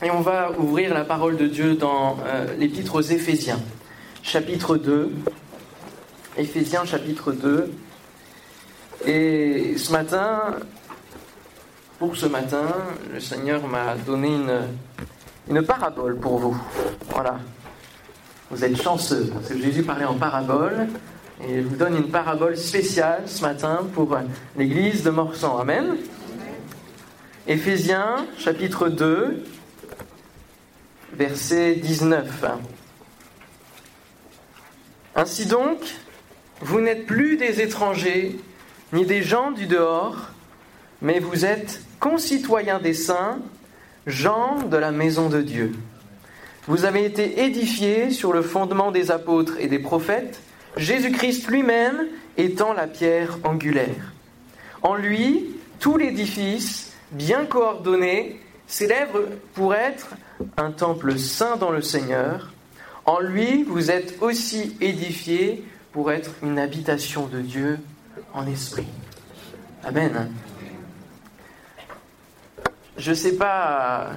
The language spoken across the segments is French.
Et on va ouvrir la parole de Dieu dans euh, l'épître aux Éphésiens, chapitre 2. Éphésiens, chapitre 2. Et ce matin, pour ce matin, le Seigneur m'a donné une, une parabole pour vous. Voilà. Vous êtes chanceux, parce que Jésus parlait en parabole. Et je vous donne une parabole spéciale ce matin pour l'église de Morsan. Amen. Éphésiens, chapitre 2, verset 19. Ainsi donc, vous n'êtes plus des étrangers, ni des gens du dehors, mais vous êtes concitoyens des saints, gens de la maison de Dieu. Vous avez été édifiés sur le fondement des apôtres et des prophètes, Jésus-Christ lui-même étant la pierre angulaire. En lui, tout l'édifice, bien coordonné, s'élève pour être un temple saint dans le Seigneur. En lui, vous êtes aussi édifiés pour être une habitation de Dieu en esprit. Amen. Je ne sais pas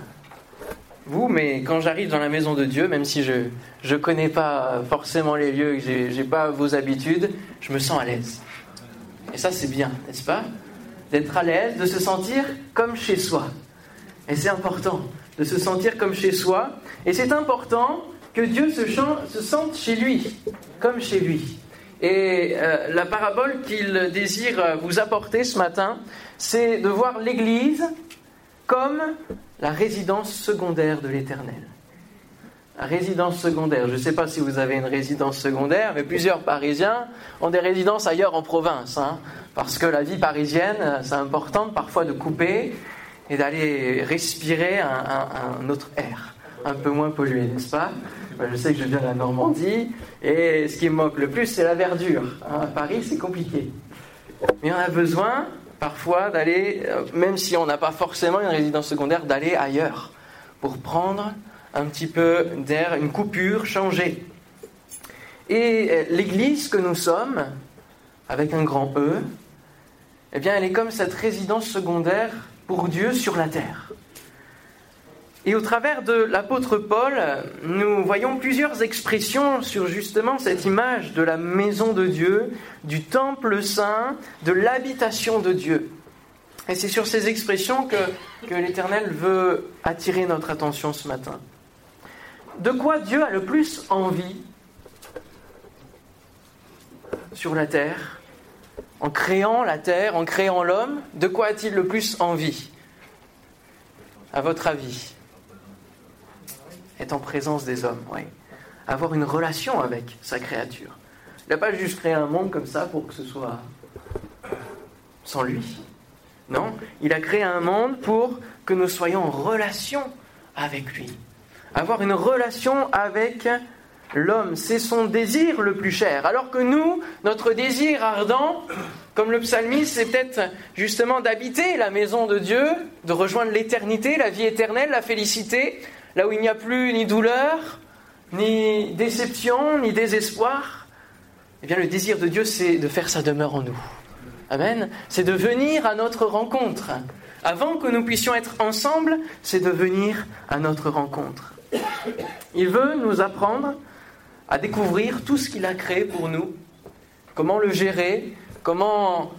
vous, mais quand j'arrive dans la maison de Dieu, même si je ne connais pas forcément les lieux, que je n'ai pas vos habitudes, je me sens à l'aise. Et ça, c'est bien, n'est-ce pas? D'être à l'aise, de se sentir comme chez soi. Et c'est important de se sentir comme chez soi. Et c'est important que Dieu se, se, sente chez lui, comme chez lui. Et euh, la parabole qu'il désire vous apporter ce matin, c'est de voir l'Église comme la résidence secondaire de l'Éternel. La résidence secondaire. Je ne sais pas si vous avez une résidence secondaire, mais plusieurs Parisiens ont des résidences ailleurs en province. Hein, parce que la vie parisienne, c'est important parfois de couper et d'aller respirer un, autre air, un peu moins pollué, n'est-ce pas? Je sais que je viens de la Normandie, et ce qui me moque le plus, c'est la verdure. Hein, à Paris, c'est compliqué. Mais on a besoin, parfois, d'aller, euh, même si on n'a pas forcément une résidence secondaire, d'aller ailleurs, pour prendre un petit peu d'air, une coupure, changer. Et euh, l'Église que nous sommes, avec un grand E, eh bien, elle est comme cette résidence secondaire pour Dieu sur la terre. Et au travers de l'apôtre Paul, nous voyons plusieurs expressions sur justement cette image de la maison de Dieu, du temple saint, de l'habitation de Dieu. Et c'est sur ces expressions que, que l'Éternel veut attirer notre attention ce matin. De quoi Dieu a le plus envie sur la terre? En créant la terre, en créant l'homme, de quoi a-t-il le plus envie? À votre avis? Être en présence des hommes, oui. Avoir une relation avec sa créature. Il n'a pas juste créé un monde comme ça pour que ce soit sans lui. Non, il a créé un monde pour que nous soyons en relation avec lui. Avoir une relation avec l'homme, c'est son désir le plus cher. Alors que nous, notre désir ardent, comme le psalmiste, c'est peut-être justement d'habiter la maison de Dieu, de rejoindre l'éternité, la vie éternelle, la félicité, là où il n'y a plus ni douleur, ni déception, ni désespoir. Eh bien, le désir de Dieu, c'est de faire sa demeure en nous. Amen. C'est de venir à notre rencontre. Avant que nous puissions être ensemble, c'est de venir à notre rencontre. Il veut nous apprendre à découvrir tout ce qu'il a créé pour nous, comment le gérer, comment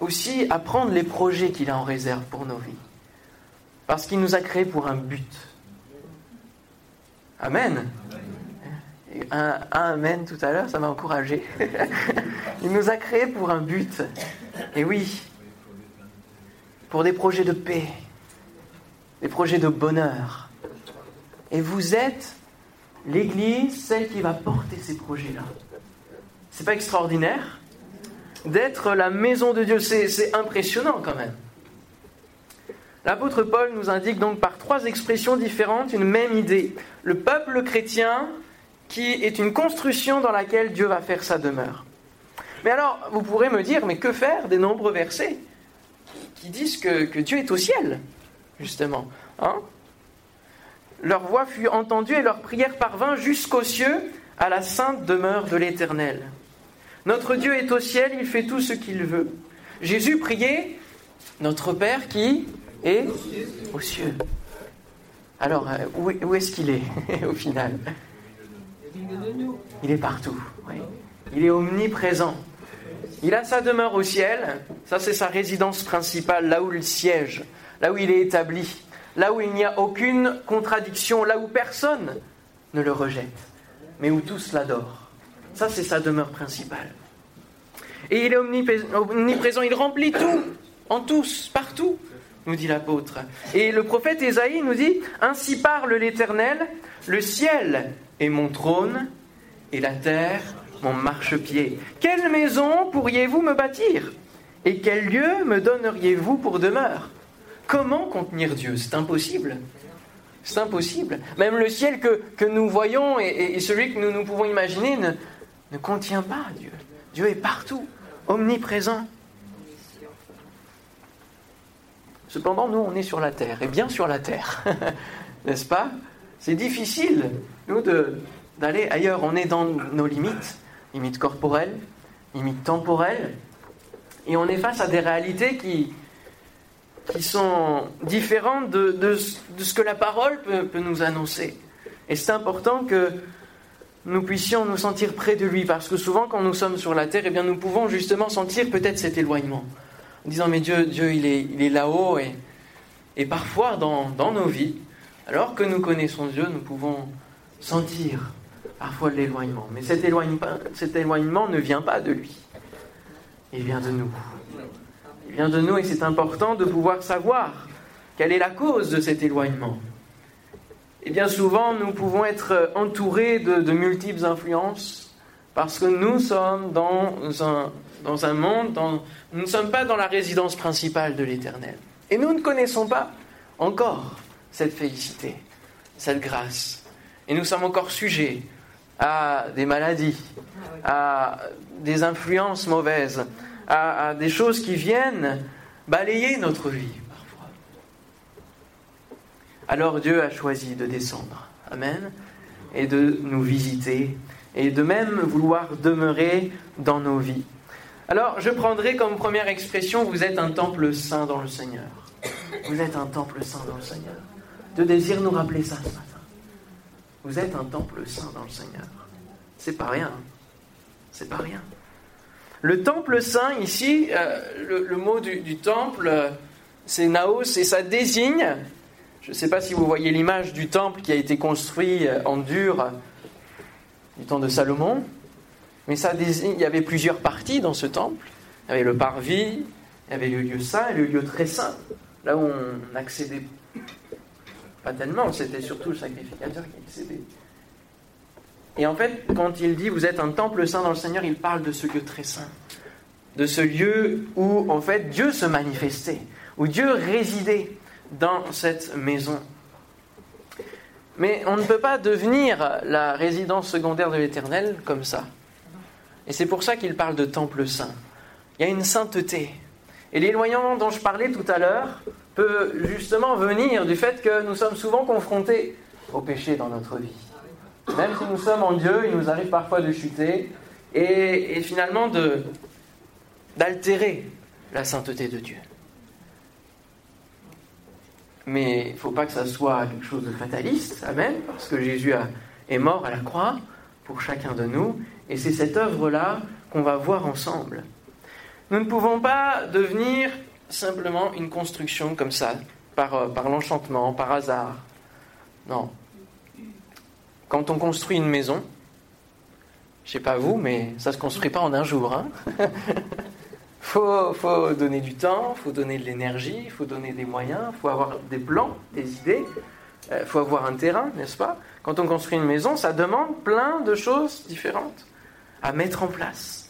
aussi apprendre les projets qu'il a en réserve pour nos vies. Parce qu'il nous a créés pour un but. Amen. Un, Amen tout à l'heure, ça m'a encouragé. Il nous a créés pour un but. Et oui, pour des projets de paix, des projets de bonheur. Et vous êtes l'Église, celle qui va porter ces projets-là. C'est pas extraordinaire D'être la maison de Dieu, c'est impressionnant quand même. L'apôtre Paul nous indique donc par trois expressions différentes une même idée. Le peuple chrétien qui est une construction dans laquelle Dieu va faire sa demeure. Mais alors, vous pourrez me dire, mais que faire des nombreux versets qui disent que, Dieu est au ciel, justement hein? Leur voix fut entendue et leur prière parvint jusqu'aux cieux, à la sainte demeure de l'Éternel. Notre Dieu est au ciel, il fait tout ce qu'il veut. Jésus priait, notre Père qui est aux cieux. Alors, euh, où, est-ce qu'il est, au final? Il est partout. Il est omniprésent. Il a sa demeure au ciel. Ça, c'est sa résidence principale, là où il siège, là où il est établi, là où il n'y a aucune contradiction, là où personne ne le rejette, mais où tous l'adorent. Ça, c'est sa demeure principale. Et il est omniprésent, il remplit tout, en tous, partout, nous dit l'apôtre. Et le prophète Ésaïe nous dit, Ainsi parle l'Éternel, le ciel est mon trône et la terre mon marchepied. Quelle maison pourriez-vous me bâtir Et quel lieu me donneriez-vous pour demeure? Comment contenir Dieu? C'est impossible. C'est impossible. Même le ciel que, nous voyons et, celui que nous, nous pouvons imaginer ne, ne contient pas Dieu. Dieu est partout omniprésent. Cependant, nous, on est sur la terre, et bien sur la terre, n'est-ce pas? C'est difficile, nous, d'aller ailleurs. On est dans nos limites, limites corporelles, limites temporelles, et on est face à des réalités qui, qui sont différentes de, de, ce que la parole peut, peut nous annoncer. Et c'est important que nous puissions nous sentir près de lui, parce que souvent quand nous sommes sur la terre, eh bien, nous pouvons justement sentir peut-être cet éloignement, en disant mais Dieu, Dieu il est, il est là-haut, et, et parfois dans, dans, nos vies, alors que nous connaissons Dieu, nous pouvons sentir parfois l'éloignement. Mais cet éloignement, cet éloignement ne vient pas de lui, il vient de nous. Vient de nous et c'est important de pouvoir savoir quelle est la cause de cet éloignement. Et bien souvent, nous pouvons être entourés de, multiples influences parce que nous sommes dans un, dans un monde, nous ne sommes pas dans la résidence principale de l'Éternel. Et nous ne connaissons pas encore cette félicité, cette grâce. Et nous sommes encore sujets à des maladies, à des influences mauvaises, à des choses qui viennent balayer notre vie. Alors Dieu a choisi de descendre. Amen. Et de nous visiter et de même vouloir demeurer dans nos vies. Alors je prendrai comme première expression, vous êtes un temple saint dans le Seigneur. Vous êtes un temple saint dans le Seigneur. De désir nous rappeler ça ce matin. Vous êtes un temple saint dans le Seigneur. C'est pas rien. C'est pas rien. Le temple saint, ici, euh, le, mot du, temple, euh, c'est naos, et ça désigne je ne sais pas si vous voyez l'image du temple qui a été construit euh, en dur du temps de Salomon, mais ça désigne, il y avait plusieurs parties dans ce temple. Il y avait le parvis, il y avait le lieu saint et le lieu très saint, là où on accédait pas tellement, c'était surtout le sacrificateur qui accédait. Et en fait, quand il dit vous êtes un temple saint dans le Seigneur, il parle de ce lieu très saint, de ce lieu où en fait Dieu se manifestait, où Dieu résidait dans cette maison. Mais on ne peut pas devenir la résidence secondaire de l'Éternel comme ça. Et c'est pour ça qu'il parle de temple saint. Il y a une sainteté. Et l'éloignement dont je parlais tout à l'heure peut justement venir du fait que nous sommes souvent confrontés au péché dans notre vie. Même si nous sommes en Dieu, il nous arrive parfois de chuter et, finalement d'altérer la sainteté de Dieu. Mais il ne faut pas que ça soit quelque chose de fataliste, Amen, parce que Jésus est mort à la croix pour chacun de nous, et c'est cette œuvre-là qu'on va voir ensemble. Nous ne pouvons pas devenir simplement une construction comme ça, par, euh, par l'enchantement, par hasard. Non. Quand on construit une maison, je ne sais pas vous, mais ça ne se construit pas en un jour. Hein faut, donner du temps, faut donner de l'énergie, il faut donner des moyens, il faut avoir des plans, des idées, euh, faut avoir un terrain, n'est-ce pas? Quand on construit une maison, ça demande plein de choses différentes à mettre en place.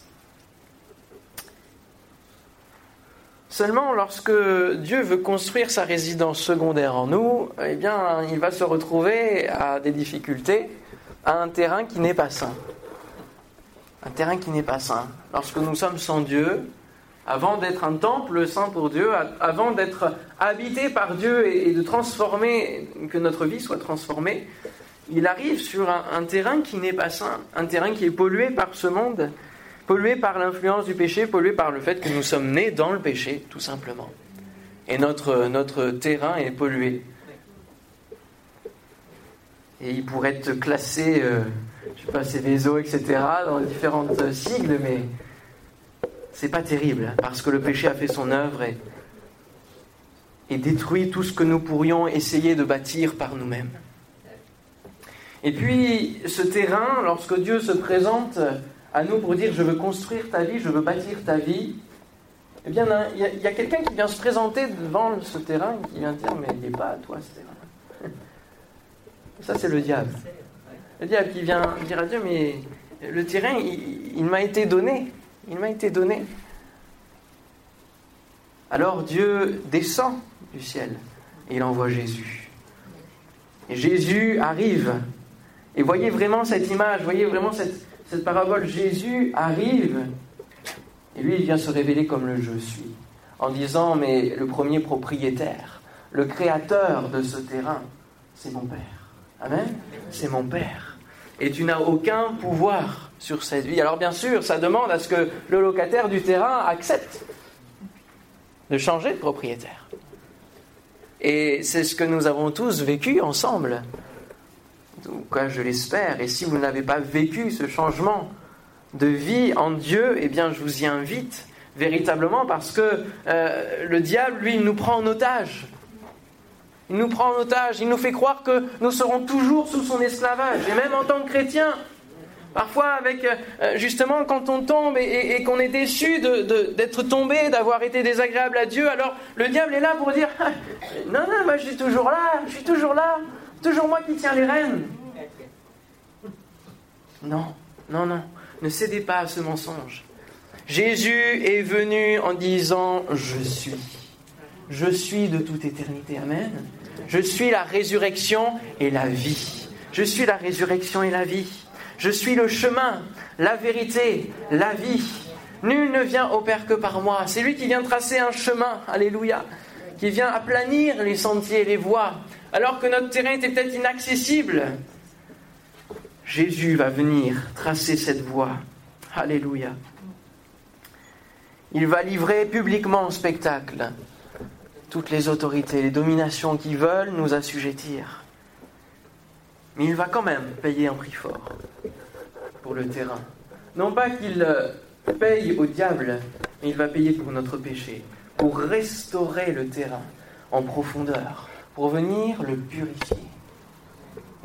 Seulement, lorsque Dieu veut construire sa résidence secondaire en nous, eh bien, il va se retrouver à des difficultés, à un terrain qui n'est pas sain. Un terrain qui n'est pas sain. Lorsque nous sommes sans Dieu, avant d'être un temple saint pour Dieu, avant d'être habité par Dieu et de transformer, que notre vie soit transformée, il arrive sur un, terrain qui n'est pas saint, un terrain qui est pollué par ce monde, pollué par l'influence du péché, pollué par le fait que nous sommes nés dans le péché, tout simplement. Et notre, terrain est pollué. Et il pourrait être classé, euh, je sais pas, c'est des eaux, etc., dans différentes sigles, mais c'est pas terrible, parce que le péché a fait son œuvre et, et détruit tout ce que nous pourrions essayer de bâtir par nous-mêmes. Et puis, ce terrain, lorsque Dieu se présente à nous pour dire je veux construire ta vie, je veux bâtir ta vie, eh bien, il y a, quelqu'un qui vient se présenter devant ce terrain qui vient dire mais il n'est pas à toi ce terrain. Ça, c'est le diable. Le diable qui vient dire à Dieu mais le terrain, il m'a été donné. Il m'a été donné. Alors Dieu descend du ciel et il envoie Jésus. Et Jésus arrive. Et voyez vraiment cette image, voyez vraiment cette, cette parabole. Jésus arrive et lui, il vient se révéler comme le je suis, en disant, mais le premier propriétaire, le créateur de ce terrain, c'est mon Père. Amen C'est mon Père. Et tu n'as aucun pouvoir sur cette vie. Alors bien sûr, ça demande à ce que le locataire du terrain accepte de changer de propriétaire. Et c'est ce que nous avons tous vécu ensemble. Tout cas, je l'espère. Et si vous n'avez pas vécu ce changement de vie en Dieu, eh bien, je vous y invite véritablement parce que euh, le diable, lui, il nous prend en otage. Il nous prend en otage, il nous fait croire que nous serons toujours sous son esclavage. Et même en tant que chrétien, parfois avec euh, justement quand on tombe et, qu'on est déçu d'être tombé, d'avoir été désagréable à Dieu, alors le diable est là pour dire non, non, moi je suis toujours là, je suis toujours là, toujours moi qui tiens les rênes. Non, non, non. Ne cédez pas à ce mensonge. Jésus est venu en disant Je suis. Je suis de toute éternité. Amen. Je suis la résurrection et la vie. Je suis la résurrection et la vie. Je suis le chemin, la vérité, la vie. Nul ne vient au Père que par moi. C'est lui qui vient tracer un chemin. Alléluia. Qui vient aplanir les sentiers, les voies. Alors que notre terrain était peut-être inaccessible. Jésus va venir tracer cette voie. Alléluia. Il va livrer publiquement au spectacle toutes les autorités, les dominations qui veulent nous assujettir. Mais il va quand même payer un prix fort pour le terrain. Non pas qu'il paye au diable, mais il va payer pour notre péché, pour restaurer le terrain en profondeur, pour venir le purifier.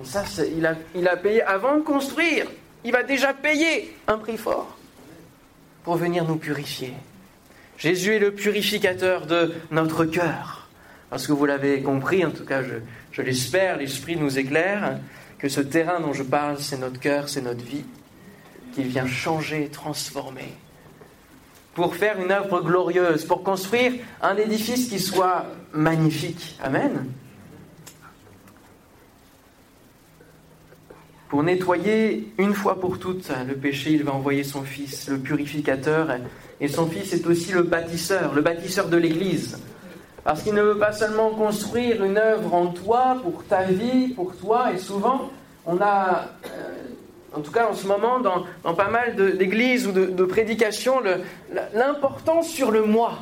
Et ça, il a, il a payé avant de construire. Il va déjà payer un prix fort pour venir nous purifier. Jésus est le purificateur de notre cœur. Parce que vous l'avez compris, en tout cas je, je l'espère, l'Esprit nous éclaire, que ce terrain dont je parle, c'est notre cœur, c'est notre vie, qu'il vient changer, transformer, pour faire une œuvre glorieuse, pour construire un édifice qui soit magnifique. Amen. Pour nettoyer une fois pour toutes le péché, il va envoyer son Fils, le purificateur, et son Fils est aussi le bâtisseur, le bâtisseur de l'Église. Parce qu'il ne veut pas seulement construire une œuvre en toi, pour ta vie, pour toi, et souvent, on a, euh, en tout cas en ce moment, dans, pas mal d'églises ou de, de prédications, l'importance sur le moi.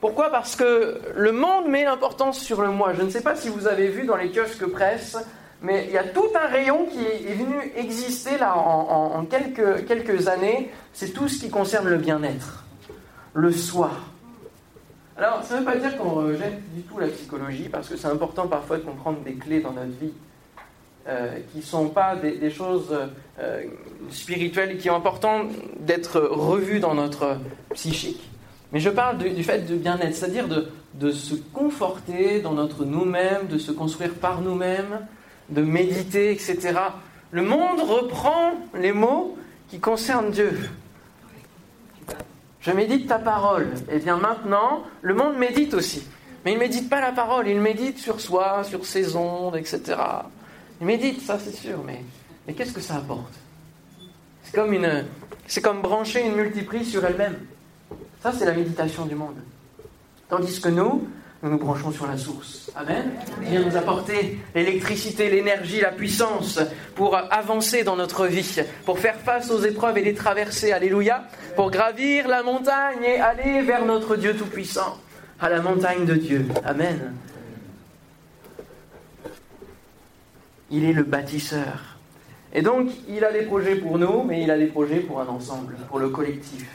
Pourquoi? Parce que le monde met l'importance sur le moi. Je ne sais pas si vous avez vu dans les kiosques presse mais il y a tout un rayon qui est venu exister là en, quelques, années. C'est tout ce qui concerne le bien-être, le soi. Alors, ça ne veut pas dire qu'on rejette du tout la psychologie, parce que c'est important parfois de comprendre des clés dans notre vie euh, qui ne sont pas des, choses euh, spirituelles, qui sont importantes d'être revues dans notre psychique. Mais je parle du fait de bien-être, c'est-à-dire de, se conforter dans notre nous-mêmes, de se construire par nous-mêmes, de méditer, etc. Le monde reprend les mots qui concernent Dieu. Je médite ta parole. Et eh bien maintenant, le monde médite aussi. Mais il ne médite pas la parole, il médite sur soi, sur ses ondes, etc. Il médite, ça c'est sûr, mais, mais qu'est-ce que ça apporte? C'est comme, une, comme brancher une multiprise sur elle-même. Ça, c'est la méditation du monde. Tandis que nous, nous nous branchons sur la source. Amen. Il vient nous apporter l'électricité, l'énergie, la puissance pour avancer dans notre vie, pour faire face aux épreuves et les traverser. Alléluia. Pour gravir la montagne et aller vers notre Dieu Tout-Puissant, à la montagne de Dieu. Amen. Il est le bâtisseur. Et donc, il a des projets pour nous, mais il a des projets pour un ensemble, pour le collectif,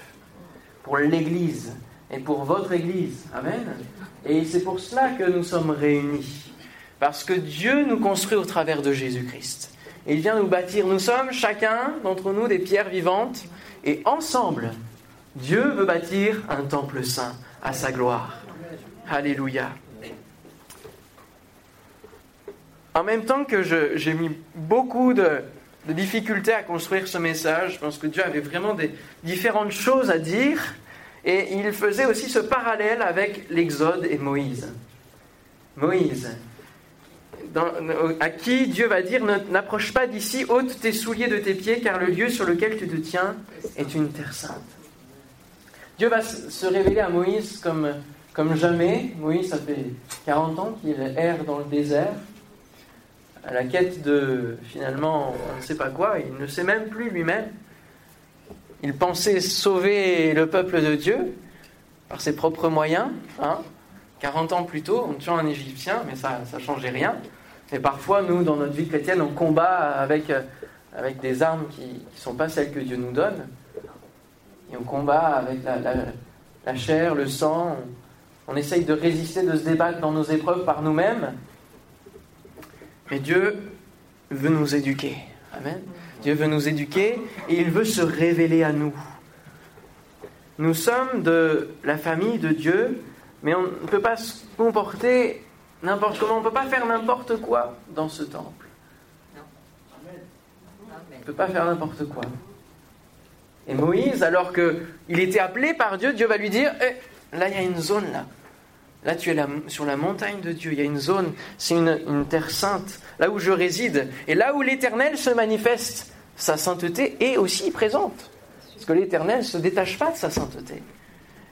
pour l'Église et pour votre Église. Amen. Et c'est pour cela que nous sommes réunis. Parce que Dieu nous construit au travers de Jésus-Christ. Il vient nous bâtir. Nous sommes chacun d'entre nous des pierres vivantes. Et ensemble, Dieu veut bâtir un temple saint à sa gloire. Alléluia. En même temps que j'ai mis beaucoup de, de difficultés à construire ce message, je pense que Dieu avait vraiment des différentes choses à dire. Et il faisait aussi ce parallèle avec l'Exode et Moïse. Moïse, à qui Dieu va dire N'approche pas d'ici, ôte tes souliers de tes pieds, car le lieu sur lequel tu te tiens est une terre sainte. Dieu va se révéler à Moïse comme, comme jamais. Moïse, ça fait 40 ans qu'il erre dans le désert, à la quête de finalement on ne sait pas quoi, il ne sait même plus lui-même. Il pensait sauver le peuple de Dieu par ses propres moyens. Hein. 40 ans plus tôt, en tuant un Égyptien, mais ça ne changeait rien. Et parfois, nous, dans notre vie chrétienne, on combat avec, avec des armes qui ne sont pas celles que Dieu nous donne. Et on combat avec la, la, chair, le sang. On, essaye de résister, de se débattre dans nos épreuves par nous-mêmes. Mais Dieu veut nous éduquer. Amen. Dieu veut nous éduquer et il veut se révéler à nous. Nous sommes de la famille de Dieu, mais on ne peut pas se comporter n'importe comment, on ne peut pas faire n'importe quoi dans ce temple. On ne peut pas faire n'importe quoi. Et Moïse, alors qu'il était appelé par Dieu, Dieu va lui dire, eh, là il y a une zone là. Là tu es sur la montagne de Dieu, il y a une zone, c'est une, terre sainte, là où je réside. Et là où l'Éternel se manifeste, sa sainteté est aussi présente. Parce que l'Éternel ne se détache pas de sa sainteté.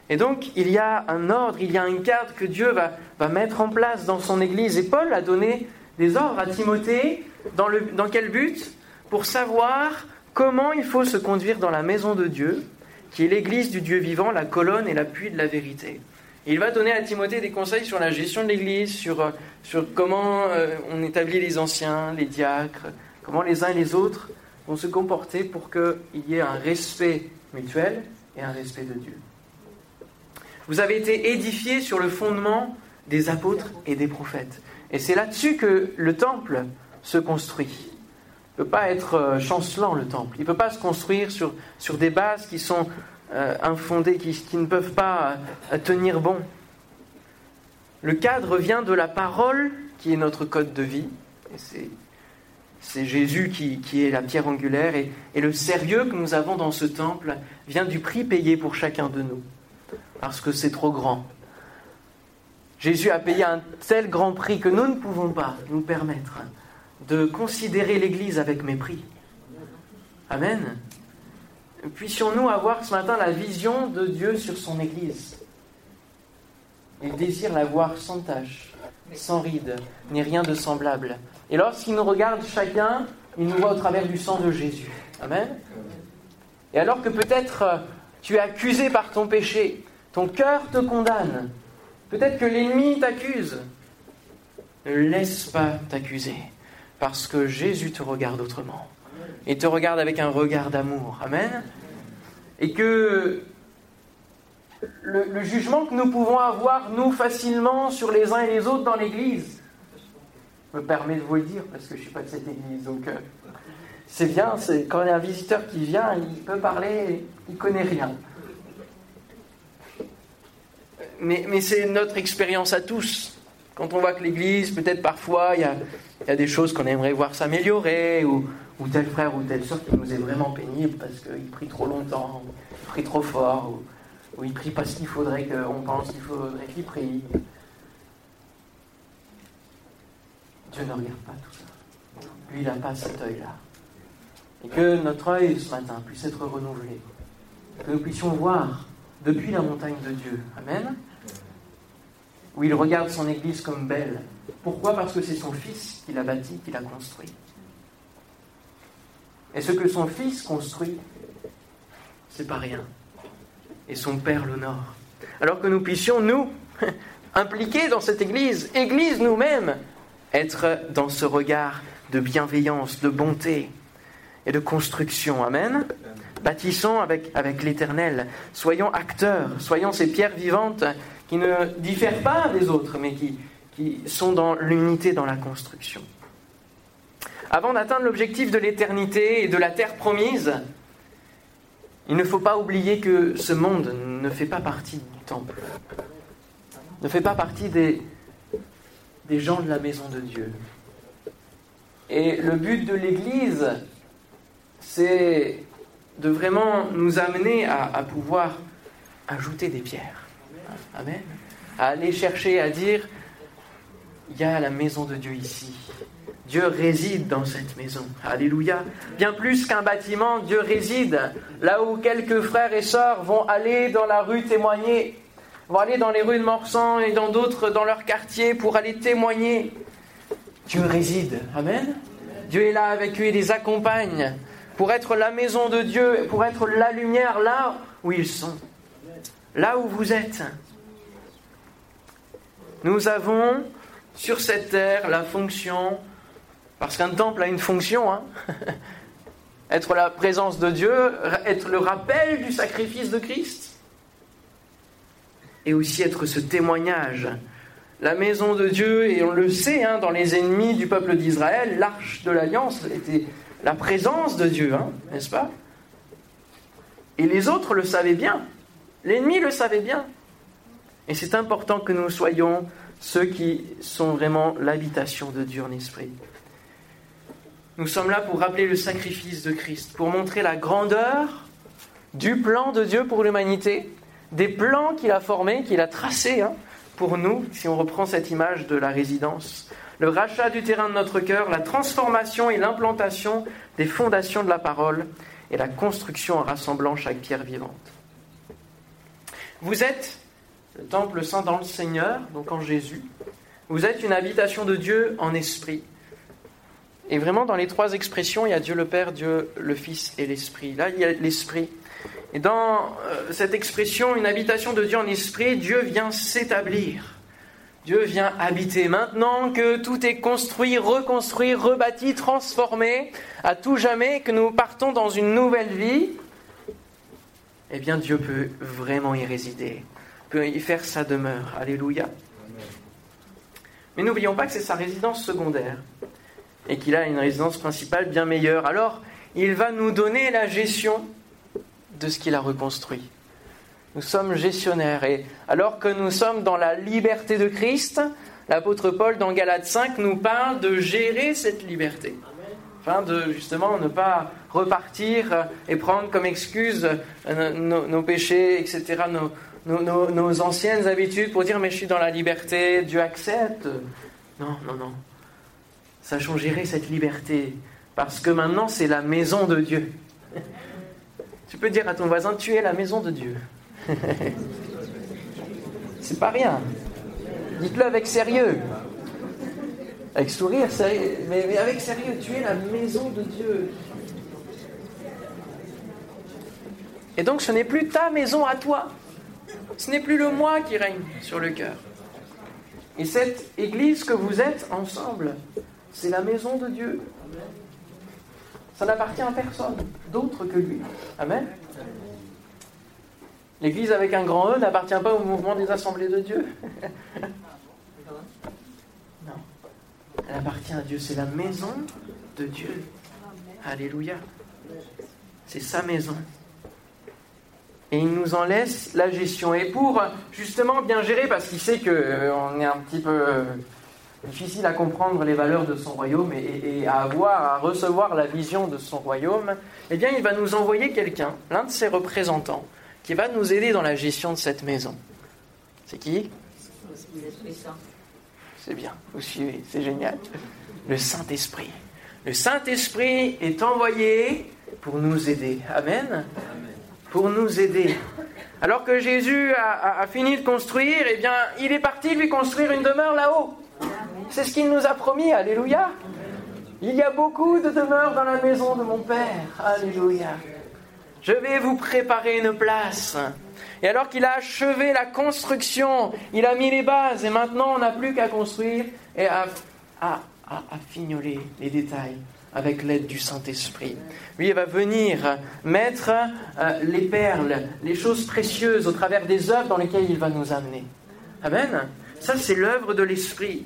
Et donc, il y a un ordre, il y a un cadre que Dieu va, mettre en place dans son Église. Et Paul a donné des ordres à Timothée. Dans quel but? Pour savoir comment il faut se conduire dans la maison de Dieu, qui est l'Église du Dieu vivant, la colonne et l'appui de la vérité. Il va donner à Timothée des conseils sur la gestion de l'Église, sur, sur comment euh, on établit les anciens, les diacres, comment les uns et les autres vont se comporter pour qu'il y ait un respect mutuel et un respect de Dieu. Vous avez été édifiés sur le fondement des apôtres et des prophètes. Et c'est là-dessus que le temple se construit. Il ne peut pas être euh, chancelant, le temple. Il ne peut pas se construire sur, sur des bases qui sont euh, infondées, qui, ne peuvent pas euh, tenir bon. Le cadre vient de la parole, qui est notre code de vie. C'est Jésus qui, est la pierre angulaire et, le sérieux que nous avons dans ce temple vient du prix payé pour chacun de nous, parce que c'est trop grand. Jésus a payé un tel grand prix que nous ne pouvons pas nous permettre de considérer l'Église avec mépris. Amen. Puissions-nous avoir ce matin la vision de Dieu sur son Église? Il désire la voir sans tache, sans ride, ni rien de semblable. Et lorsqu'il nous regarde chacun, il nous voit au travers du sang de Jésus. Amen. Et alors que peut-être euh, tu es accusé par ton péché, ton cœur te condamne, peut-être que l'ennemi t'accuse, ne laisse pas t'accuser, parce que Jésus te regarde autrement. Et te regarde avec un regard d'amour. Amen. Et que le, jugement que nous pouvons avoir, nous, facilement, sur les uns et les autres dans l'Église, me permet de vous le dire parce que je ne suis pas de cette église. Donc euh, c'est bien, c'est, quand il y a un visiteur qui vient, il peut parler, il ne connaît rien. Mais, c'est notre expérience à tous. Quand on voit que l'église, peut-être parfois, il y a, il y a des choses qu'on aimerait voir s'améliorer, ou, ou, tel frère ou telle soeur qui nous est vraiment pénible parce qu'il prie trop longtemps, il prie trop fort, ou, ou il prie pas ce qu'il faudrait qu'on pense qu'il faudrait qu'il prie. Dieu ne regarde pas tout ça. Lui, il n'a pas cet œil-là. Et que notre œil ce matin puisse être renouvelé. Que nous puissions voir depuis la montagne de Dieu. Amen. Où il regarde son Église comme belle. Pourquoi? Parce que c'est son Fils qui l'a bâti, qui l'a construit. Et ce que son Fils construit, c'est pas rien. Et son Père l'honore. Alors que nous puissions, nous, impliqués dans cette Église, Église nous-mêmes, être dans ce regard de bienveillance, de bonté et de construction. Amen. Bâtissons avec, l'Éternel. Soyons acteurs, soyons ces pierres vivantes qui ne diffèrent pas des autres, mais qui sont dans l'unité dans la construction. Avant d'atteindre l'objectif de l'éternité et de la terre promise, il ne faut pas oublier que ce monde ne fait pas partie du temple, ne fait pas partie des, gens de la maison de Dieu. Et le but de l'Église, c'est de vraiment nous amener à, pouvoir ajouter des pierres. Amen. À aller chercher à dire, il y a la maison de Dieu ici. Dieu réside dans cette maison. Alléluia. Bien plus qu'un bâtiment, Dieu réside là où quelques frères et sœurs vont aller dans la rue témoigner, vont aller dans les rues de Morsan et dans d'autres dans leur quartier pour aller témoigner. Dieu réside. Amen. Dieu est là avec eux et les accompagne pour être la maison de Dieu, pour être la lumière là où ils sont, là où vous êtes. Nous avons sur cette terre la fonction, parce qu'un temple a une fonction, hein, être la présence de Dieu, être le rappel du sacrifice de Christ, et aussi être ce témoignage. La maison de Dieu, et on le sait, hein, dans les ennemis du peuple d'Israël, l'arche de l'alliance était la présence de Dieu, hein, n'est-ce pas? Et les autres le savaient bien. L'ennemi le savait bien. Et c'est important que nous soyons ceux qui sont vraiment l'habitation de Dieu en esprit. Nous sommes là pour rappeler le sacrifice de Christ, pour montrer la grandeur du plan de Dieu pour l'humanité, des plans qu'il a formés, qu'il a tracés hein, pour nous, si on reprend cette image de la résidence le rachat du terrain de notre cœur, la transformation et l'implantation des fondations de la parole et la construction en rassemblant chaque pierre vivante. Vous êtes le temple saint dans le Seigneur, donc en Jésus. Vous êtes une habitation de Dieu en esprit. Et vraiment, dans les trois expressions, il y a Dieu le Père, Dieu le Fils et l'Esprit. Là, il y a l'Esprit. Et dans euh, cette expression, une habitation de Dieu en esprit, Dieu vient s'établir. Dieu vient habiter. Maintenant que tout est construit, reconstruit, rebâti, transformé, à tout jamais, que nous partons dans une nouvelle vie, eh bien Dieu peut vraiment y résider, peut y faire sa demeure. Alléluia. Mais n'oublions pas que c'est sa résidence secondaire et qu'il a une résidence principale bien meilleure. Alors, il va nous donner la gestion de ce qu'il a reconstruit. Nous sommes gestionnaires. Et alors que nous sommes dans la liberté de Christ, l'apôtre Paul dans Galates 5 nous parle de gérer cette liberté. De justement ne pas repartir et prendre comme excuse euh, nos, péchés, etc., nos, nos, anciennes habitudes pour dire mais je suis dans la liberté, Dieu accepte. Non, non, non. Sachons gérer cette liberté parce que maintenant c'est la maison de Dieu. Tu peux dire à ton voisin, tu es la maison de Dieu. C'est pas rien. Dites-le avec sérieux. Avec sourire, mais, avec sérieux, tu es la maison de Dieu. Et donc ce n'est plus ta maison à toi. Ce n'est plus le moi qui règne sur le cœur. Et cette église que vous êtes ensemble, c'est la maison de Dieu. Ça n'appartient à personne d'autre que lui. Amen. L'Église avec un grand E n'appartient pas au mouvement des assemblées de Dieu. non. Elle appartient à Dieu. C'est la maison de Dieu. Alléluia. C'est sa maison. Et il nous en laisse la gestion. Et pour justement bien gérer, parce qu'il sait qu'on euh, est un petit peu euh, difficile à comprendre les valeurs de son royaume et, à avoir, à recevoir la vision de son royaume, eh bien il va nous envoyer quelqu'un, l'un de ses représentants, qui va nous aider dans la gestion de cette maison. C'est qui? C'est bien, vous suivez, c'est génial. Le Saint-Esprit. Le Saint-Esprit est envoyé pour nous aider. Amen. Pour nous aider. Alors que Jésus a, fini de construire, eh bien, il est parti lui construire une demeure là-haut. C'est ce qu'il nous a promis. Alléluia. Il y a beaucoup de demeures dans la maison de mon Père. Alléluia. Je vais vous préparer une place. Et alors qu'il a achevé la construction, il a mis les bases et maintenant on n'a plus qu'à construire et à, à, fignoler les détails avec l'aide du Saint-Esprit. Lui, il va venir mettre euh, les perles, les choses précieuses au travers des œuvres dans lesquelles il va nous amener. Amen. Ça, c'est l'œuvre de l'Esprit.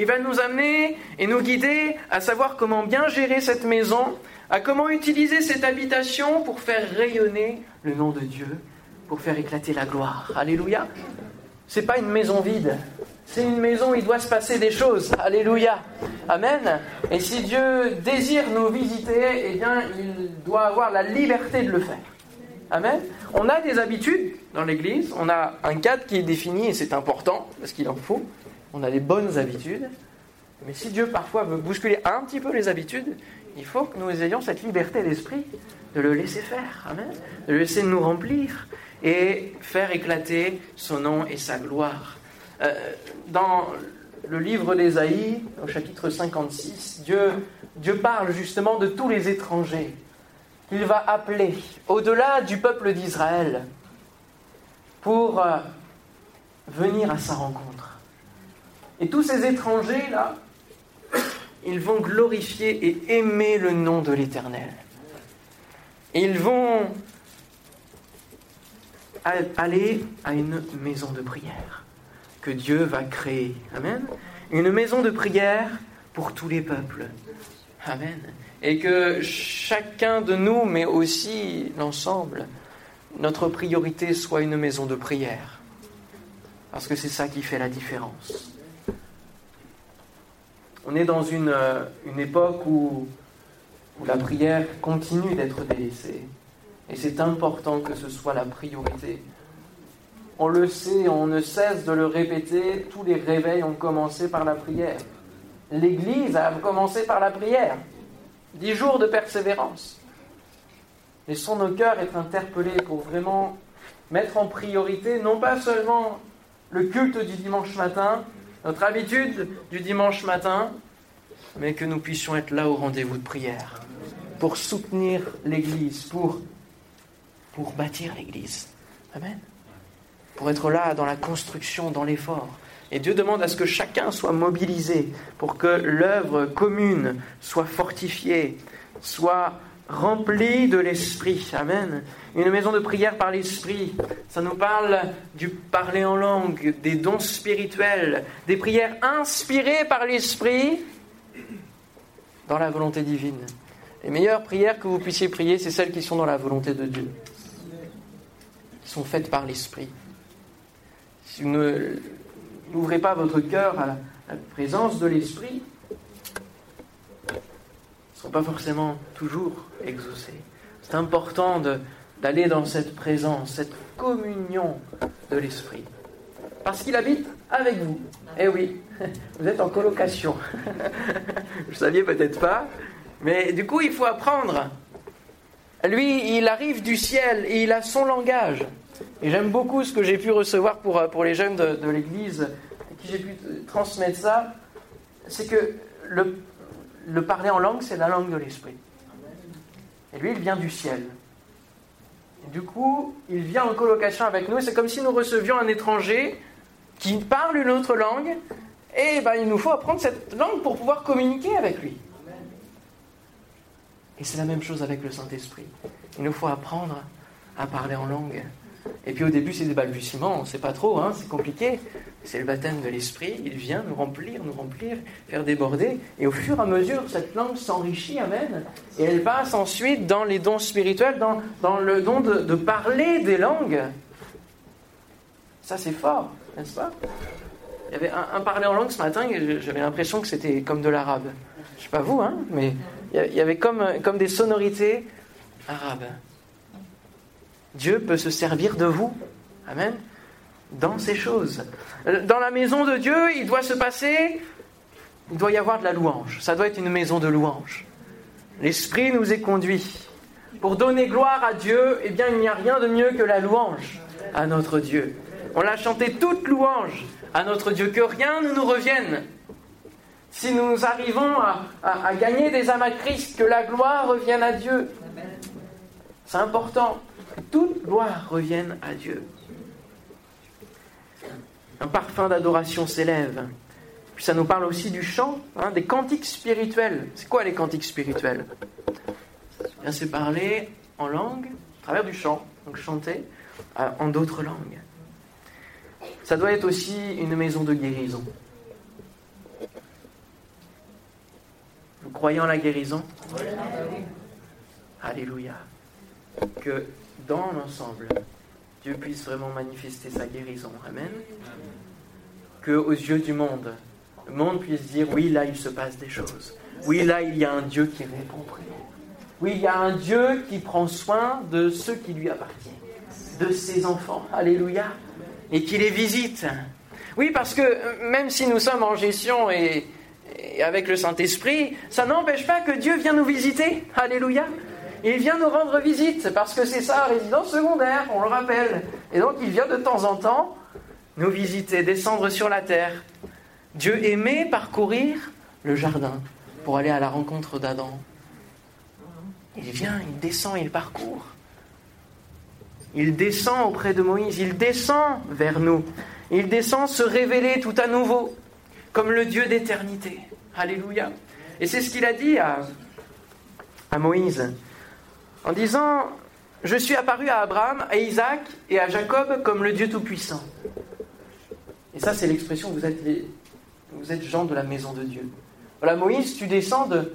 Il va nous amener et nous guider à savoir comment bien gérer cette maison, à comment utiliser cette habitation pour faire rayonner le nom de Dieu, pour faire éclater la gloire. Alléluia. C'est pas une maison vide. C'est une maison où il doit se passer des choses. Alléluia. Amen. Et si Dieu désire nous visiter, eh bien, il doit avoir la liberté de le faire. Amen. On a des habitudes dans l'Église, on a un cadre qui est défini et c'est important parce qu'il en faut. On a des bonnes habitudes. Mais si Dieu parfois veut bousculer un petit peu les habitudes, il faut que nous ayons cette liberté d'esprit de le laisser faire. Amen. De le laisser nous remplir et faire éclater son nom et sa gloire. Euh, dans le livre d'Ésaïe, au chapitre 56, Dieu, Dieu parle justement de tous les étrangers il va appeler au-delà du peuple d'Israël pour euh, venir à sa rencontre. Et tous ces étrangers-là, ils vont glorifier et aimer le nom de l'Éternel. Ils vont aller à une maison de prière que Dieu va créer. Amen. Une maison de prière pour tous les peuples. Amen et que chacun de nous, mais aussi l'ensemble, notre priorité soit une maison de prière. Parce que c'est ça qui fait la différence. On est dans une, euh, une époque où, où la prière continue d'être délaissée. Et c'est important que ce soit la priorité. On le sait, on ne cesse de le répéter, tous les réveils ont commencé par la prière. L'Église a commencé par la prière. Dix jours de persévérance. Laissons nos cœurs être interpellés pour vraiment mettre en priorité non pas seulement le culte du dimanche matin, notre habitude du dimanche matin, mais que nous puissions être là au rendez-vous de prière, pour soutenir l'Église, pour, bâtir l'Église. Amen. Pour être là dans la construction, dans l'effort. Et Dieu demande à ce que chacun soit mobilisé pour que l'œuvre commune soit fortifiée, soit remplie de l'Esprit. Amen. Une maison de prière par l'Esprit, ça nous parle du parler en langue, des dons spirituels, des prières inspirées par l'Esprit dans la volonté divine. Les meilleures prières que vous puissiez prier, c'est celles qui sont dans la volonté de Dieu, qui sont faites par l'Esprit. Si n'ouvrez pas votre cœur à la présence de l'Esprit, seront pas forcément toujours exaucés. C'est important d'aller dans cette présence, cette communion de l'Esprit. Parce qu'il habite avec vous. Eh oui, vous êtes en colocation. Vous ne saviez peut-être pas. Mais du coup, il faut apprendre. Lui, il arrive du ciel et il a son langage. Et j'aime beaucoup ce que j'ai pu recevoir pour, euh, pour les jeunes de, de l'Église, à qui j'ai pu transmettre ça, c'est que le, le parler en langue, c'est la langue de l'esprit. Et lui, il vient du ciel. Du coup, il vient en colocation avec nous. C'est comme si nous recevions un étranger qui parle une autre langue. Et ben, il nous faut apprendre cette langue pour pouvoir communiquer avec lui. Et c'est la même chose avec le Saint-Esprit. Il nous faut apprendre à parler en langue. Et puis au début, c'est des balbutiements, on ne sait pas trop, hein, c'est compliqué. C'est le baptême de l'Esprit, il vient nous remplir, nous remplir, faire déborder. Et au fur et à mesure, cette langue s'enrichit, Amen. Et elle passe ensuite dans les dons spirituels, dans, dans le don de, parler des langues. Ça, c'est fort, n'est-ce pas? Il y avait un, parler en langue ce matin, et j'avais l'impression que c'était comme de l'arabe. Je ne sais pas vous, hein, mais il y avait comme, comme des sonorités arabes. Dieu peut se servir de vous. Amen. Dans ces choses. Dans la maison de Dieu, il doit se passer, il doit y avoir de la louange. Ça doit être une maison de louange. L'Esprit nous est conduit. Pour donner gloire à Dieu, eh bien, il n'y a rien de mieux que la louange à notre Dieu. On l'a chanté toute louange à notre Dieu, que rien ne nous revienne. Si nous arrivons à, gagner des âmes à Christ, que la gloire revienne à Dieu. C'est important toute gloire revienne à Dieu. Un parfum d'adoration s'élève. Puis ça nous parle aussi du chant, hein, des cantiques spirituels. C'est quoi les cantiques spirituels? C'est parler en langue, à travers du chant, donc chanter euh, en d'autres langues. Ça doit être aussi une maison de guérison. Vous croyez en la guérison? Alléluia. Que dans l'ensemble, Dieu puisse vraiment manifester sa guérison. Amen. Que aux yeux du monde, le monde puisse dire oui, là il se passe des choses. Oui, là il y a un Dieu qui répond aux prières. Oui, il y a un Dieu qui prend soin de ceux qui lui appartiennent, de ses enfants. Alléluia. Et qui les visite. Oui, parce que même si nous sommes en gestion et, et avec le Saint-Esprit, ça n'empêche pas que Dieu vient nous visiter. Alléluia. Il vient nous rendre visite parce que c'est sa résidence secondaire, on le rappelle. Et donc il vient de temps en temps nous visiter, descendre sur la terre. Dieu aimait parcourir le jardin pour aller à la rencontre d'Adam. Il vient, il descend, il parcourt. Il descend auprès de Moïse, il descend vers nous. Il descend se révéler tout à nouveau comme le Dieu d'éternité. Alléluia. Et c'est ce qu'il a dit à, à Moïse en disant Je suis apparu à Abraham, à Isaac et à Jacob comme le Dieu Tout-Puissant. Et ça, c'est l'expression vous êtes, vous êtes gens de la maison de Dieu. Voilà, Moïse, tu descends de,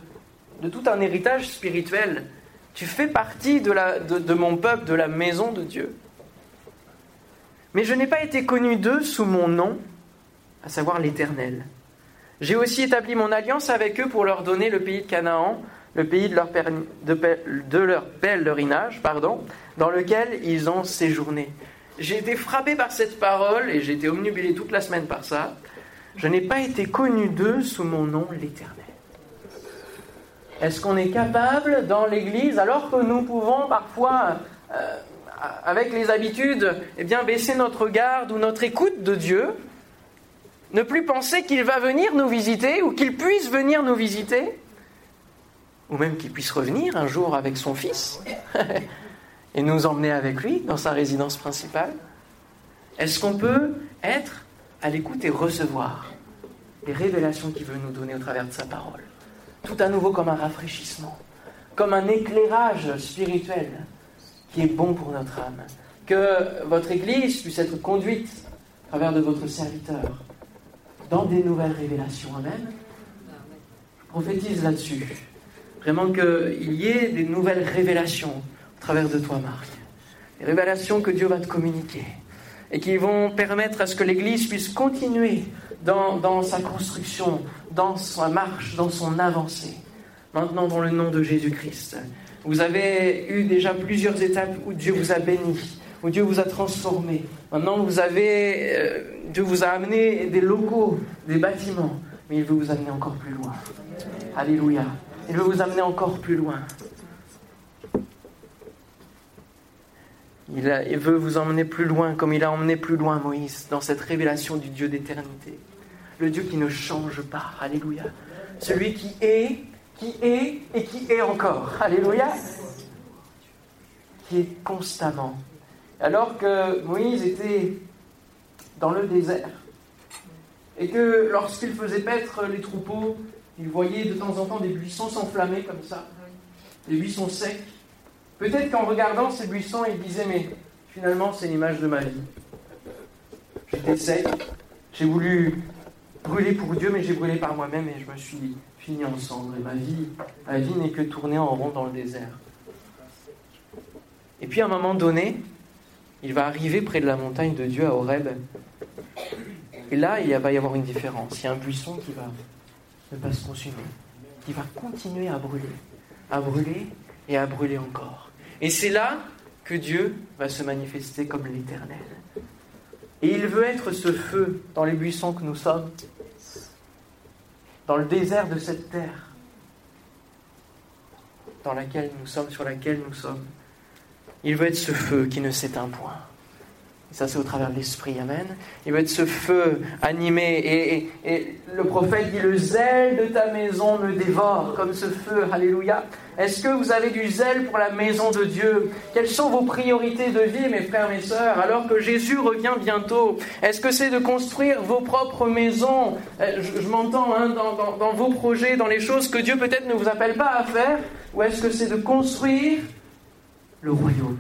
tout un héritage spirituel. Tu fais partie de, la, de mon peuple, de la maison de Dieu. Mais je n'ai pas été connu d'eux sous mon nom, à savoir l'Éternel. J'ai aussi établi mon alliance avec eux pour leur donner le pays de Canaan, le pays de leur, de, leur pèlerinage, pardon, dans lequel ils ont séjourné. J'ai été frappé par cette parole et j'ai été omnubilé toute la semaine par ça. Je n'ai pas été connu d'eux sous mon nom l'Éternel. Est-ce qu'on est capable dans l'Église, alors que nous pouvons parfois, euh, avec les habitudes, eh bien, baisser notre garde ou notre écoute de Dieu, ne plus penser qu'il va venir nous visiter ou qu'il puisse venir nous visiter, ou même qu'il puisse revenir un jour avec son fils et nous emmener avec lui dans sa résidence principale Est-ce qu'on peut être à l'écoute et recevoir les révélations qu'il veut nous donner au travers de sa parole? Tout à nouveau comme un rafraîchissement, comme un éclairage spirituel qui est bon pour notre âme. Que votre Église puisse être conduite à travers de votre serviteur dans des nouvelles révélations. Amen. Je prophétise là-dessus. Vraiment qu'il y ait des nouvelles révélations au travers de toi, Marc. Des révélations que Dieu va te communiquer et qui vont permettre à ce que l'Église puisse continuer dans, sa construction, dans sa marche, dans son avancée. Maintenant, dans le nom de Jésus-Christ. Vous avez eu déjà plusieurs étapes où Dieu vous a béni, où Dieu vous a transformé. Maintenant, vous avez, euh, Dieu vous a amené des locaux, des bâtiments, mais il veut vous amener encore plus loin. Alléluia. Il veut vous amener encore plus loin. Il, il, veut vous emmener plus loin, comme il a emmené plus loin Moïse, dans cette révélation du Dieu d'éternité. Le Dieu qui ne change pas. Alléluia. Celui qui est, qui est et qui est encore. Alléluia. Qui est constamment. Alors que Moïse était dans le désert, et que lorsqu'il faisait paître les troupeaux, il voyait de temps en temps des buissons s'enflammer comme ça, des buissons secs. Peut-être qu'en regardant ces buissons, il disait, mais finalement, c'est l'image de ma vie. J'étais sec, j'ai voulu brûler pour Dieu, mais j'ai brûlé par moi-même et je me suis fini en cendres. Et ma vie, ma vie n'est que tourner en rond dans le désert. Et puis à un moment donné, il va arriver près de la montagne de Dieu à Horeb. Et là, il va y avoir une différence. Il y a un buisson qui va ne pas se consumer, qui va continuer à brûler, à brûler et à brûler encore. Et c'est là que Dieu va se manifester comme l'Éternel. Et il veut être ce feu dans les buissons que nous sommes, dans le désert de cette terre dans laquelle nous sommes, sur laquelle nous sommes. Il veut être ce feu qui ne s'éteint point. Ça, c'est au travers de l'Esprit. Amen. Il veut être ce feu animé. Et, le prophète dit Le zèle de ta maison me dévore comme ce feu. Alléluia. Est-ce que vous avez du zèle pour la maison de Dieu? Quelles sont vos priorités de vie, mes frères, mes sœurs, alors que Jésus revient bientôt? Est-ce que c'est de construire vos propres maisons? Euh, Je, m'entends hein, dans vos projets, dans les choses que Dieu peut-être ne vous appelle pas à faire Ou est-ce que c'est de construire le royaume?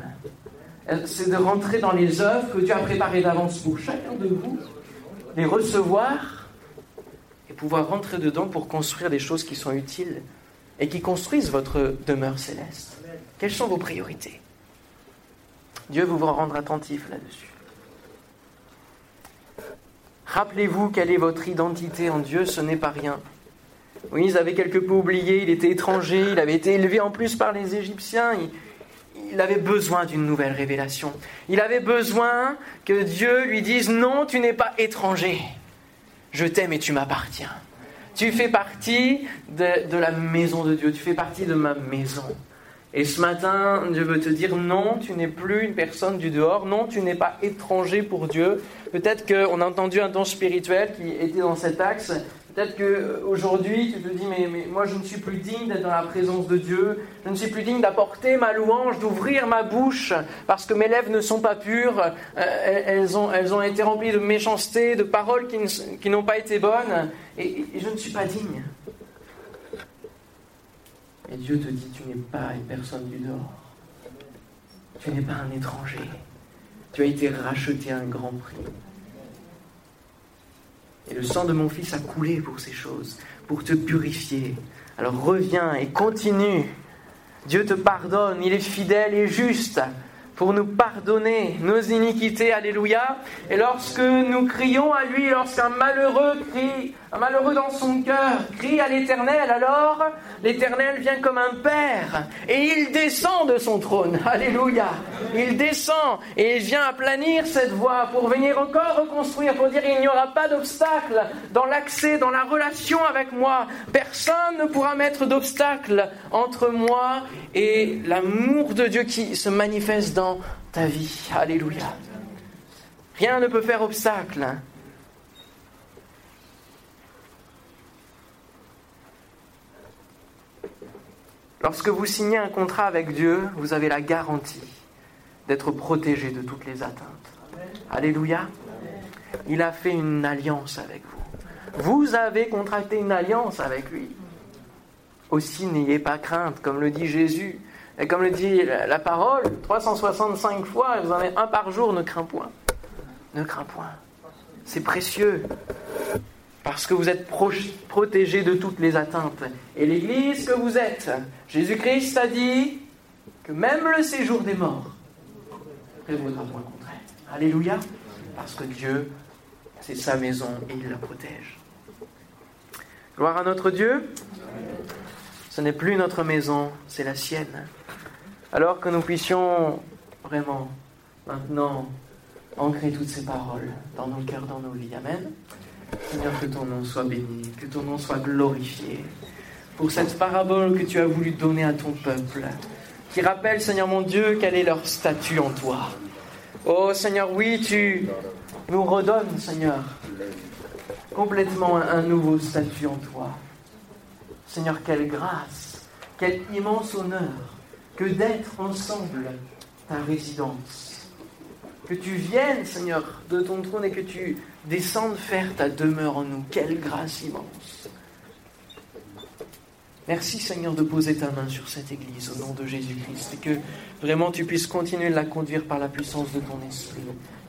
C'est de rentrer dans les œuvres que Dieu a préparées d'avance pour chacun de vous, les recevoir et pouvoir rentrer dedans pour construire des choses qui sont utiles et qui construisent votre demeure céleste. Quelles sont vos priorités? Dieu vous va rendre attentif là-dessus. Rappelez-vous quelle est votre identité en Dieu, ce n'est pas rien. Moïse avait quelque peu oublié, il était étranger, il avait été élevé en plus par les Égyptiens, avait besoin d'une nouvelle révélation. Il avait besoin que Dieu lui dise non, tu n'es pas étranger. Je t'aime et tu m'appartiens. Tu fais partie de, la maison de Dieu, tu fais partie de ma maison. Et ce matin, Dieu veut te dire non, tu n'es plus une personne du dehors, non, tu n'es pas étranger pour Dieu. Peut-être qu'on a entendu un don spirituel qui était dans cet axe, Peut-être qu'aujourd'hui, tu te dis, mais, moi je ne suis plus digne d'être dans la présence de Dieu, je ne suis plus digne d'apporter ma louange, d'ouvrir ma bouche, parce que mes lèvres ne sont pas pures, euh, elles, ont, elles ont été remplies de méchanceté, de paroles qui, n'ont pas été bonnes, et, je ne suis pas digne. Et Dieu te dit, tu n'es pas une personne du dehors, tu n'es pas un étranger, tu as été racheté à un grand prix. Et le sang de mon fils a coulé pour ces choses, pour te purifier. Alors reviens et continue. Dieu te pardonne, il est fidèle et juste pour nous pardonner nos iniquités. Alléluia. Et lorsque nous crions à lui, lorsqu'un malheureux crie, un malheureux dans son cœur crie à l'Éternel, alors l'Éternel vient comme un père et il descend de son trône. Alléluia. Il descend et il vient aplanir cette voie pour venir encore reconstruire, pour dire il n'y aura pas d'obstacle dans l'accès, dans la relation avec moi. Personne ne pourra mettre d'obstacle entre moi et l'amour de Dieu qui se manifeste dans ta vie. Alléluia. Rien ne peut faire obstacle. Lorsque vous signez un contrat avec Dieu, vous avez la garantie d'être protégé de toutes les atteintes. Alléluia. Il a fait une alliance avec vous. Vous avez contracté une alliance avec lui. Aussi, n'ayez pas crainte, comme le dit Jésus. Et comme le dit la parole, 365 fois, vous en avez un par jour, ne crains point. Ne crains point. C'est précieux parce que vous êtes protégés de toutes les atteintes. Et l'Église que vous êtes, Jésus-Christ a dit que même le séjour des morts prévaudra point contre elle. Alléluia, parce que Dieu, c'est sa maison et il la protège. Gloire à notre Dieu. Ce n'est plus notre maison, c'est la sienne. Alors que nous puissions vraiment maintenant ancrer toutes ces paroles dans nos cœurs, dans nos vies. Amen. Seigneur, que ton nom soit béni, que ton nom soit glorifié pour cette parabole que tu as voulu donner à ton peuple, qui rappelle, Seigneur mon Dieu, quel est leur statut en toi. Oh Seigneur, oui, tu nous redonnes, Seigneur, complètement un nouveau statut en toi. Seigneur, quelle grâce, quel immense honneur que d'être ensemble ta résidence. Que tu viennes, Seigneur, de ton trône et que tu descendes faire ta demeure en nous. Quelle grâce immense. Merci Seigneur de poser ta main sur cette Église au nom de Jésus-Christ et que vraiment tu puisses continuer de la conduire par la puissance de ton esprit.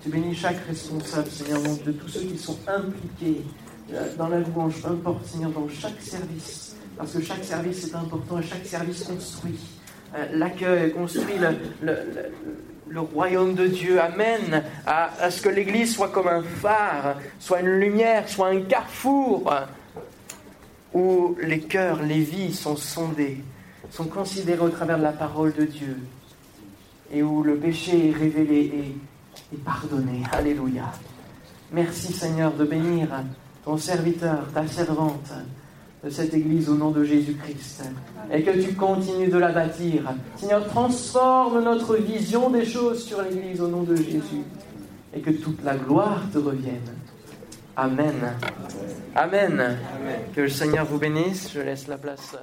Tu bénis chaque responsable, Seigneur, de tous ceux qui sont impliqués euh, dans la louange, importe, Seigneur, dans chaque service, parce que chaque service est important et chaque service construit euh, l'accueil, construit le royaume de Dieu. amène à, ce que l'Église soit comme un phare, soit une lumière, soit un carrefour où les cœurs, les vies sont sondés, sont considérés au travers de la parole de Dieu et où le péché est révélé et, et pardonné. Alléluia. Merci Seigneur de bénir ton serviteur, ta servante de cette Église au nom de Jésus-Christ et que tu continues de la bâtir. Seigneur, transforme notre vision des choses sur l'Église au nom de Jésus. et que toute la gloire te revienne. Amen. Amen. Que le Seigneur vous bénisse. Je laisse la place.